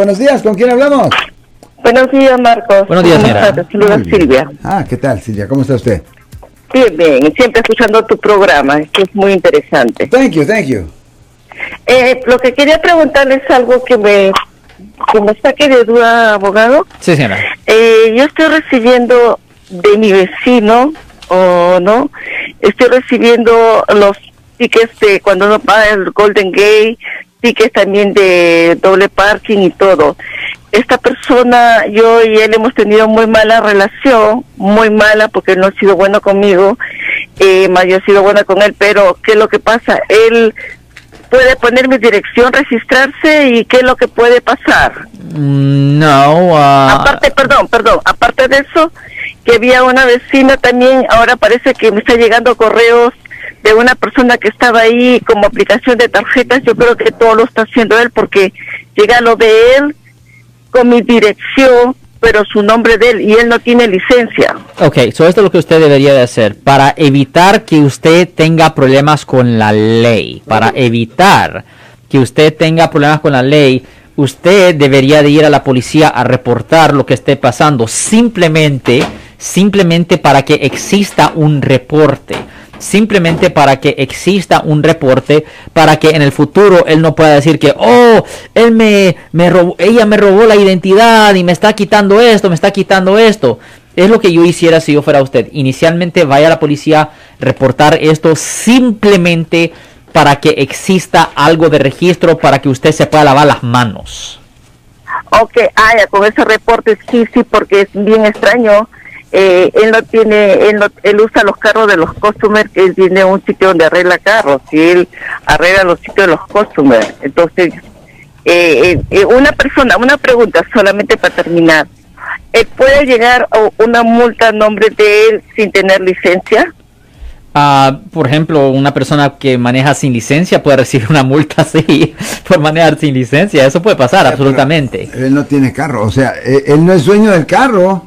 Buenos días, ¿con quién hablamos? Buenos días, Marcos. Buenos días, señora. Saluda Silvia. Ah, ¿qué tal, Silvia? ¿Cómo está usted? Bien, bien. Siempre escuchando tu programa, que es muy interesante. Thank you, thank you. Eh, lo que quería preguntarle es algo que me, que me saque de duda, abogado. Sí, señora. Eh, yo estoy recibiendo de mi vecino, o no, estoy recibiendo los tickets de cuando uno paga el Golden Gate, tickets también de doble parking y todo. Esta persona, yo y él hemos tenido muy mala relación, muy mala porque él no ha sido bueno conmigo, eh, más yo he sido buena con él, pero ¿qué es lo que pasa? Él puede poner mi dirección, registrarse y ¿qué es lo que puede pasar? Mm, No, ah, Aparte, perdón, perdón, aparte de eso, que había una vecina también, ahora parece que me está llegando correos de una persona que estaba ahí como aplicación de tarjetas, yo creo que todo lo está haciendo él porque llega lo de él con mi dirección, pero su nombre de él y él no tiene licencia. ok, so esto es lo que usted debería de hacer para evitar que usted tenga problemas con la ley, para evitar que usted tenga problemas con la ley, usted debería de ir a la policía a reportar lo que esté pasando, simplemente, simplemente para que exista un reporte. Simplemente para que exista un reporte, para que en el futuro él no pueda decir que, oh, él me, me robó, ella me robó la identidad y me está quitando esto, me está quitando esto. Es lo que yo hiciera si yo fuera usted. Inicialmente vaya a la policía, reportar esto simplemente para que exista algo de registro para que usted se pueda lavar las manos. Ok, con ese reporte sí, sí, porque es bien extraño. Eh, él no tiene, él, no- él usa los carros de los customers, que él tiene un sitio donde arregla carros y él arregla los sitios de los customers. Entonces, eh, eh, eh, una persona, una pregunta solamente para terminar. Eh, ¿Puede llegar una multa a nombre de él sin tener licencia? Ah, por ejemplo, una persona que maneja sin licencia puede recibir una multa así por manejar sin licencia. Eso puede pasar, absolutamente. Él no tiene carro, o sea, él no es dueño del carro.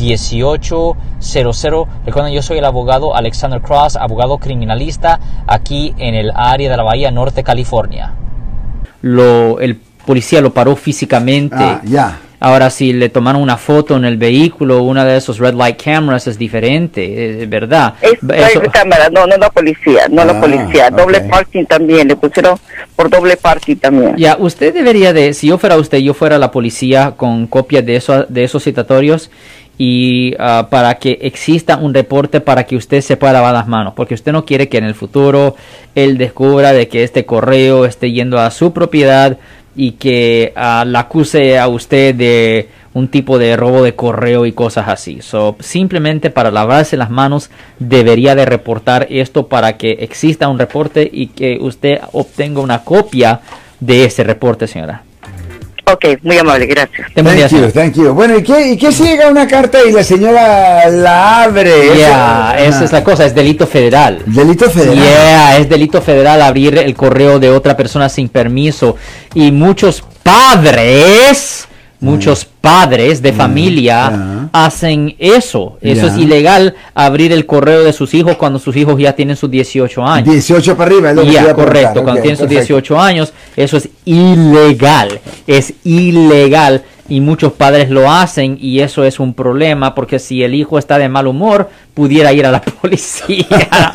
1-800-530-1800. Recuerden, yo soy el abogado Alexander Cross, abogado criminalista aquí en el área de la Bahía Norte, California. Lo, el policía lo paró físicamente. Ah, ya. Ahora, si le tomaron una foto en el vehículo, una de esos red light cameras es diferente, es verdad. Es Eso- es cámara, no, no la policía, no la Ah, policía. Doble parking también, le pusieron por doble parking también. Ya, usted debería de, si yo fuera usted, yo fuera la policía con copias de, eso, de esos citatorios y ah, para que exista un reporte para que usted se pueda lavar las manos, porque usted no quiere que en el futuro él descubra de que este correo esté yendo a su propiedad y que ah, la acuse a usted de un tipo de robo de correo y cosas así. So, simplemente para lavarse las manos debería de reportar esto para que exista un reporte y que usted obtenga una copia de ese reporte, señora. Ok, muy amable, gracias. Thank you. Bueno, ¿y qué, ¿y qué si llega una carta y la señora la abre? Yeah, Eso- esa es la cosa, es delito federal. Delito federal. Yeah, es delito federal abrir el correo de otra persona sin permiso. Y muchos padres, muchos padres de familia ya. hacen eso. Eso es ilegal abrir el correo de sus hijos cuando sus hijos ya tienen sus 18 años. 18 para arriba, es lo que Ya, correcto. Cuando tienen sus perfecto. 18 años, eso es ilegal. Es ilegal. Y muchos padres lo hacen y eso es un problema porque si el hijo está de mal humor, pudiera ir a la policía.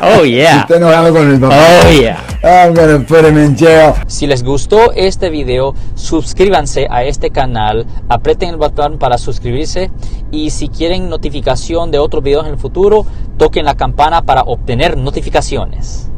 oh, yeah. Está enojado con el papá. Oh, yeah. I'm gonna put him in jail. Si les gustó este video, suscríbanse a este canal, aprieten el botón para suscribirse y si quieren notificación de otros videos en el futuro, toquen la campana para obtener notificaciones.